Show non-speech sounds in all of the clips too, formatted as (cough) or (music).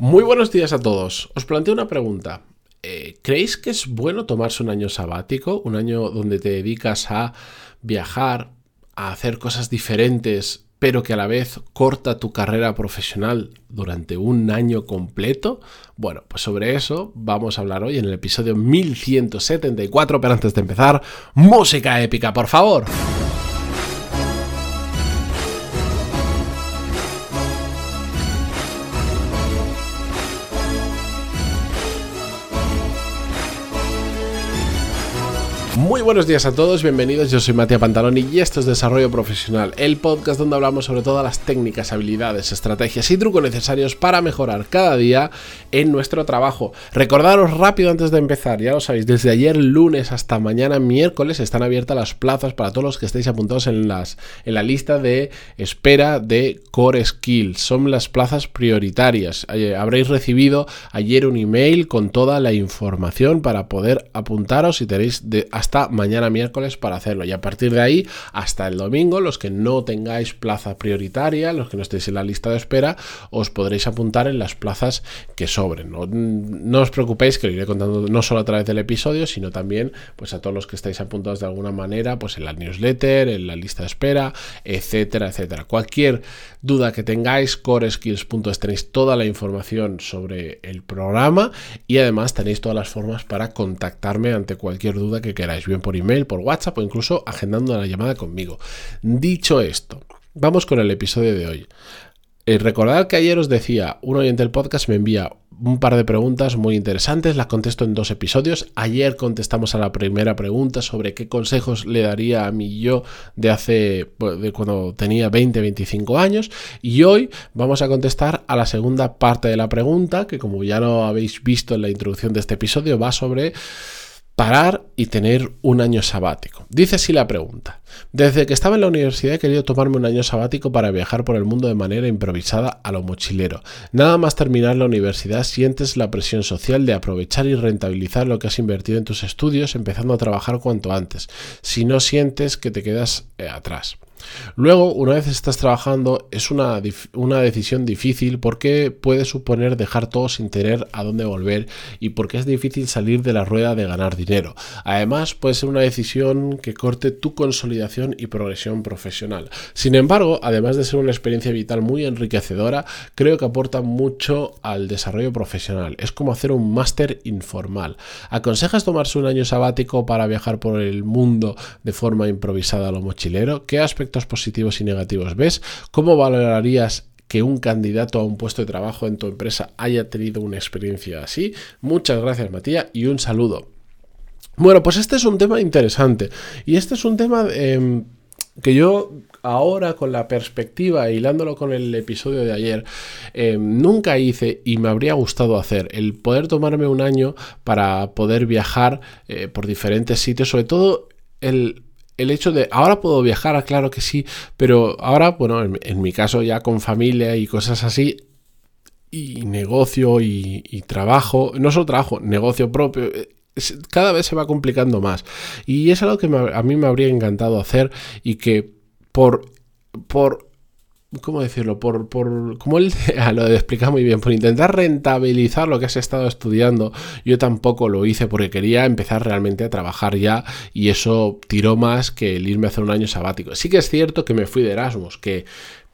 Muy buenos días a todos. Os planteo una pregunta. Eh, ¿Creéis que es bueno tomarse un año sabático? Un año donde te dedicas a viajar, a hacer cosas diferentes, pero que a la vez corta tu carrera profesional durante un año completo? Bueno, pues sobre eso vamos a hablar hoy en el episodio 1174, pero antes de empezar, música épica, por favor. Muy buenos días a todos, bienvenidos. Yo soy Matías Pantaloni y esto es Desarrollo Profesional, el podcast donde hablamos sobre todas las técnicas, habilidades, estrategias y trucos necesarios para mejorar cada día en nuestro trabajo. Recordaros rápido antes de empezar, ya lo sabéis, desde ayer lunes hasta mañana miércoles están abiertas las plazas para todos los que estéis apuntados en, las, en la lista de espera de Core Skills. Son las plazas prioritarias. Eh, habréis recibido ayer un email con toda la información para poder apuntaros y tenéis de, hasta hasta mañana miércoles para hacerlo. Y a partir de ahí, hasta el domingo, los que no tengáis plaza prioritaria, los que no estéis en la lista de espera, os podréis apuntar en las plazas que sobren. No, os preocupéis que lo iré contando no solo a través del episodio, sino también pues a todos los que estáis apuntados de alguna manera, pues en la newsletter, en la lista de espera, etcétera, etcétera. Cualquier duda que tengáis, coreskills.es tenéis toda la información sobre el programa y además tenéis todas las formas para contactarme ante cualquier duda que queráis bien por email, por WhatsApp o incluso agendando la llamada conmigo. Dicho esto, vamos con el episodio de hoy. Eh, recordad que ayer os decía, un oyente del podcast me envía un par de preguntas muy interesantes, las contesto en dos episodios. Ayer contestamos a la primera pregunta sobre qué consejos le daría a mí yo de hace, de cuando tenía 20, 25 años. Y hoy vamos a contestar a la segunda parte de la pregunta, que como ya lo habéis visto en la introducción de este episodio, va sobre parar y tener un año sabático. Dice así la pregunta. Desde que estaba en la universidad he querido tomarme un año sabático para viajar por el mundo de manera improvisada a lo mochilero. Nada más terminar la universidad sientes la presión social de aprovechar y rentabilizar lo que has invertido en tus estudios empezando a trabajar cuanto antes. Si no sientes que te quedas eh, atrás. Luego, una vez estás trabajando, es una, una, decisión difícil porque puede suponer dejar todo sin tener a dónde volver y porque es difícil salir de la rueda de ganar dinero. Además, puede ser una decisión que corte tu consolidación y progresión profesional. Sin embargo, además de ser una experiencia vital muy enriquecedora, creo que aporta mucho al desarrollo profesional. Es como hacer un máster informal. ¿Aconsejas tomarse un año sabático para viajar por el mundo de forma improvisada a lo mochilero? ¿Qué aspectos positivos y negativos ves? ¿Cómo valorarías que un candidato a un puesto de trabajo en tu empresa haya tenido una experiencia así? Muchas gracias, Matías, y un saludo. Bueno, pues este es un tema interesante. Y este es un tema em, que yo ahora con la perspectiva, hilándolo con el episodio de ayer, em, nunca hice y me habría gustado hacer. El poder tomarme un año para poder viajar eh, por diferentes sitios, sobre todo el el hecho de, ahora puedo viajar, ah, claro que sí, pero ahora, bueno, en, mi caso ya con familia y cosas así, y negocio y, trabajo, no solo trabajo, negocio propio, eh, cada vez se va complicando más. Y es algo que a mí me habría encantado hacer y que por, por ¿cómo decirlo? Por, por, como él (laughs) lo explica muy bien, por intentar rentabilizar lo que has estado estudiando, yo tampoco lo hice porque quería empezar realmente a trabajar ya y eso tiró más que el irme a hacer un año sabático. Sí que es cierto que me fui de Erasmus, que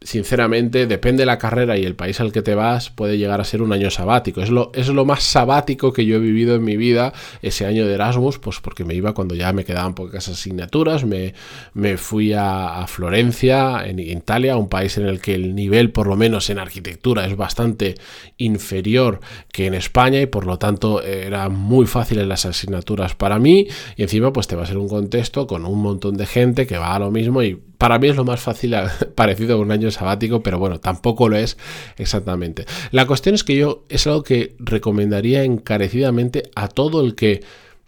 sinceramente, depende de la carrera y el país al que te vas, puede llegar a ser un año sabático. Es lo, es lo más sabático que yo he vivido en mi vida ese año de Erasmus, pues porque me iba cuando ya me quedaban pocas asignaturas, me, me fui a, Florencia, en, Italia, un país en el que el nivel, por lo menos en arquitectura, es bastante inferior que en España y por lo tanto era muy fácil en las asignaturas para mí y encima pues te va a ser un contexto con un montón de gente que va a lo mismo y para mí es lo más fácil, (laughs) parecido a un año sabático, pero bueno, tampoco lo es exactamente. La cuestión es que yo es algo que recomendaría encarecidamente a todo el que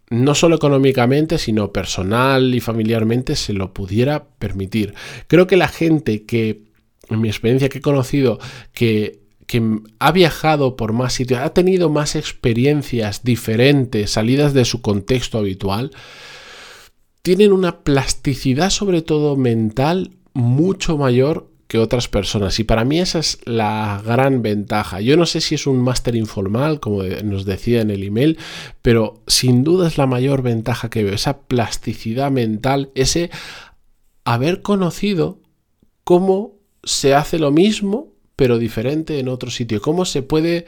no solo económicamente, sino personal y familiarmente se lo pudiera permitir. Creo que la gente que, en mi experiencia que he conocido, que que ha viajado por más sitios, ha tenido más experiencias diferentes, salidas de su contexto habitual, tienen una plasticidad sobre todo mental mucho mayor que otras personas. Y para mí esa es la gran ventaja. Yo no sé si es un máster informal, como nos decía en el email, pero sin duda es la mayor ventaja que veo. Esa plasticidad mental, ese haber conocido cómo se hace lo mismo, pero diferente en otro sitio. Cómo se puede...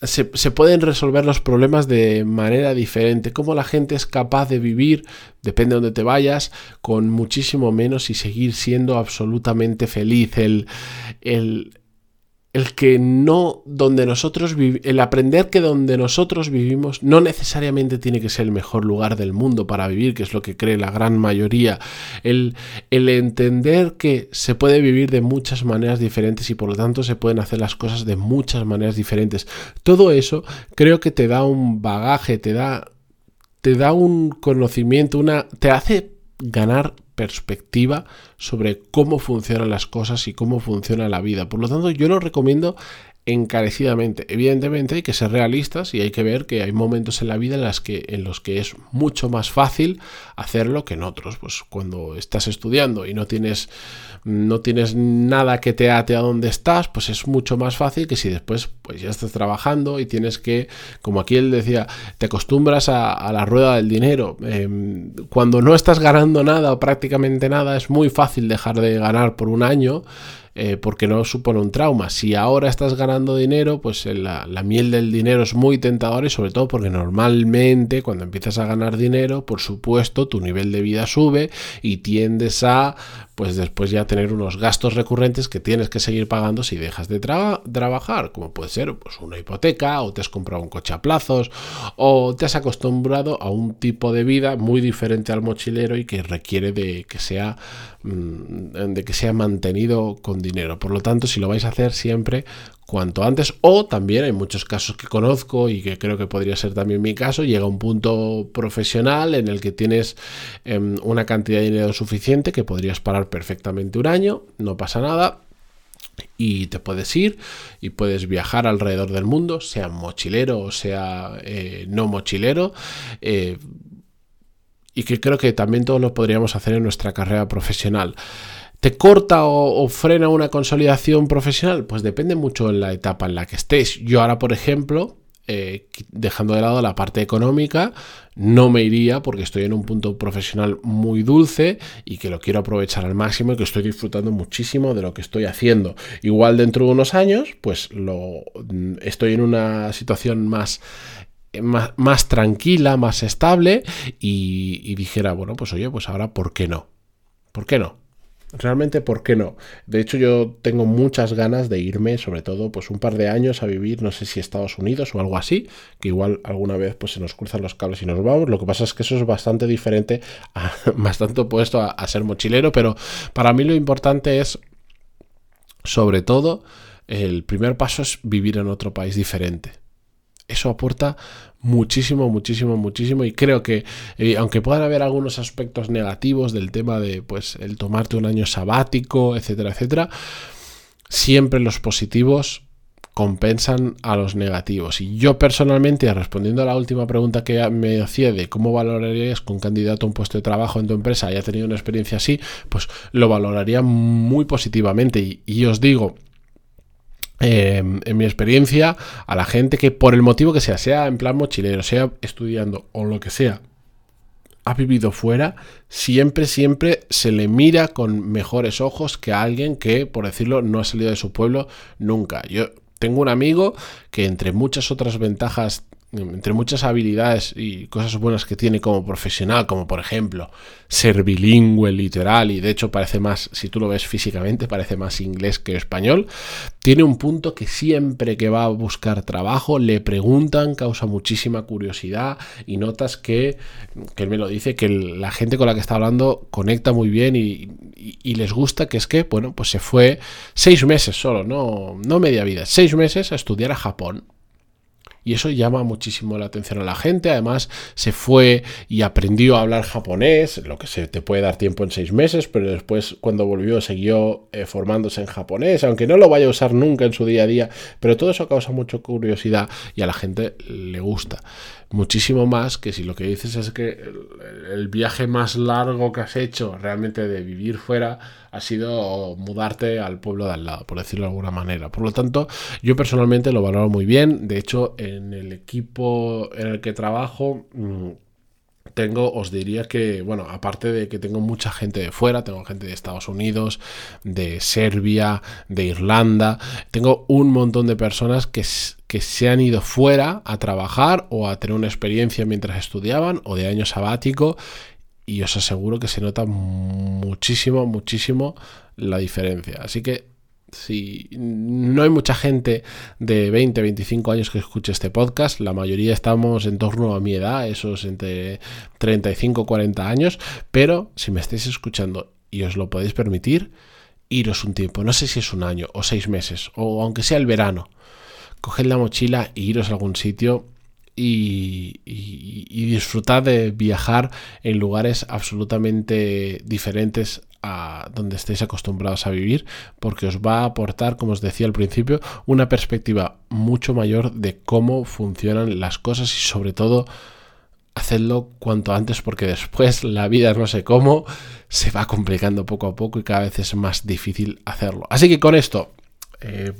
Se, pueden resolver los problemas de manera diferente, cómo la gente es capaz de vivir, depende de donde te vayas, con muchísimo menos y seguir siendo absolutamente feliz. El, el, el que no donde nosotros el aprender que donde nosotros vivimos no necesariamente tiene que ser el mejor lugar del mundo para vivir, que es lo que cree la gran mayoría, el, el entender que se puede vivir de muchas maneras diferentes y por lo tanto se pueden hacer las cosas de muchas maneras diferentes. Todo eso creo que te da un bagaje, te da te da un conocimiento, una te hace ganar perspectiva sobre cómo funcionan las cosas y cómo funciona la vida. Por lo tanto, yo lo recomiendo encarecidamente. Evidentemente hay que ser realistas y hay que ver que hay momentos en la vida en, que, en los que es mucho más fácil hacerlo que en otros. Pues cuando estás estudiando y no tienes, no tienes nada que te ate a donde estás, pues es mucho más fácil que si después pues ya estás trabajando y tienes que, como aquí él decía, te acostumbras a, la rueda del dinero. Em, cuando no estás ganando nada o prácticamente nada, es muy fácil dejar de ganar por un año eh, porque no supone un trauma. Si ahora estás ganando dinero, pues la, la, miel del dinero es muy tentadora y sobre todo porque normalmente cuando empiezas a ganar dinero, por supuesto, tu nivel de vida sube y tiendes a pues después ya tener unos gastos recurrentes que tienes que seguir pagando si dejas de trabajar, como puede ser pues, una hipoteca, o te has comprado un coche a plazos, o te has acostumbrado a un tipo de vida muy diferente al mochilero y que requiere de que sea, mm, de que sea mantenido con dinero. Por lo tanto, si lo vais a hacer siempre cuanto antes o también hay muchos casos que conozco y que creo que podría ser también mi caso, llega un punto profesional en el que tienes em, una cantidad de dinero suficiente que podrías parar perfectamente un año, no pasa nada, y te puedes ir y puedes viajar alrededor del mundo, sea mochilero o sea eh, no mochilero. Eh, y que creo que también todos lo podríamos hacer en nuestra carrera profesional. ¿Te corta o, frena una consolidación profesional? Pues depende mucho en la etapa en la que estés. Yo ahora, por ejemplo, eh, dejando de lado la parte económica, no me iría porque estoy en un punto profesional muy dulce y que lo quiero aprovechar al máximo y que estoy disfrutando muchísimo de lo que estoy haciendo. Igual dentro de unos años, pues lo estoy en una situación más más, tranquila, más estable y dijera, bueno, pues oye, pues ahora, ¿por qué no? ¿Por qué no? Realmente, ¿por qué no? De hecho, yo tengo muchas ganas de irme, sobre todo, pues un par de años a vivir, no sé si Estados Unidos o algo así, que igual alguna vez pues se nos cruzan los cables y nos vamos. Lo que pasa es que eso es bastante diferente, (laughs) bastante opuesto a, a ser mochilero, pero para mí lo importante es, sobre todo, el primer paso es vivir en otro país diferente. Eso aporta muchísimo, muchísimo, muchísimo. Y creo que, eh, aunque puedan haber algunos aspectos negativos del tema de pues el tomarte un año sabático, etcétera, etcétera, siempre los positivos compensan a los negativos. Y yo personalmente, respondiendo a la última pregunta que me hacía de cómo valorarías con candidato a un puesto de trabajo en tu empresa haya tenido una experiencia así, pues lo valoraría muy positivamente. Y, y os digo, Em, en mi experiencia, a la gente que por el motivo que sea, sea en plan mochilero, sea estudiando o lo que sea, ha vivido fuera, siempre, siempre se le mira con mejores ojos que a alguien que, por decirlo, no ha salido de su pueblo nunca. Yo tengo un amigo que entre muchas otras ventajas entre muchas habilidades y cosas buenas que tiene como profesional, como por ejemplo ser bilingüe literal y de hecho parece más, si tú lo ves físicamente, parece más inglés que español, tiene un punto que siempre que va a buscar trabajo le preguntan, causa muchísima curiosidad y notas que, que él me lo dice, que la gente con la que está hablando conecta muy bien y, les gusta, que es que, bueno, pues se fue seis meses solo, no, no media vida, seis meses a estudiar a Japón Y eso llama muchísimo la atención a la gente. Además, se fue y aprendió a hablar japonés, lo que se te puede dar tiempo en seis meses, pero después cuando volvió siguió eh, formándose en japonés, aunque no lo vaya a usar nunca en su día a día, pero todo eso causa mucha curiosidad y a la gente le gusta muchísimo más que si lo que dices es que el, viaje más largo que has hecho realmente de vivir fuera ha sido mudarte al pueblo de al lado, por decirlo de alguna manera. Por lo tanto, yo personalmente lo valoro muy bien. De hecho, en el equipo en el que trabajo... Mm, tengo, os diría que, bueno, aparte de que tengo mucha gente de fuera, tengo gente de Estados Unidos, de Serbia, de Irlanda, tengo un montón de personas que, que se han ido fuera a trabajar o a tener una experiencia mientras estudiaban o de año sabático y os aseguro que se nota muchísimo, muchísimo la diferencia. Así que si no hay mucha gente de 20, 25 años que escuche este podcast, la mayoría estamos en torno a mi edad, esos entre 35 40 años, pero si me estáis escuchando y os lo podéis permitir, iros un tiempo, no sé si es un año o seis meses, o aunque sea el verano, coged la mochila e iros a algún sitio y, y, disfrutad de viajar en lugares absolutamente diferentes a donde estéis acostumbrados a vivir, porque os va a aportar, como os decía al principio, una perspectiva mucho mayor de cómo funcionan las cosas y sobre todo hacedlo cuanto antes porque después la vida no sé cómo se va complicando poco a poco y cada vez es más difícil hacerlo. Así que con esto eh,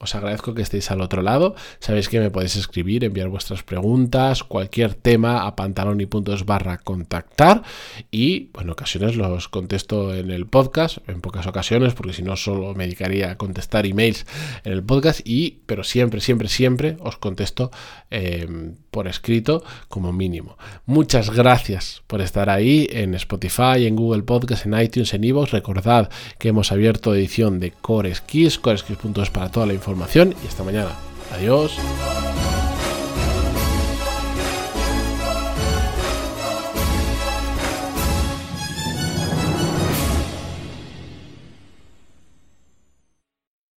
os agradezco que estéis al otro lado. Sabéis que me podéis escribir, enviar vuestras preguntas, cualquier tema a pantalón y puntos barra contactar. Y en ocasiones los contesto en el podcast, en pocas ocasiones, porque si no solo me dedicaría a contestar emails en el podcast. Y, pero siempre, siempre, siempre os contesto eh, por escrito como mínimo. Muchas gracias por estar ahí en Spotify, en Google Podcast, en iTunes, en Evox. Recordad que hemos abierto edición de Core Skills, Core Skills para toda la información y hasta mañana. Adiós.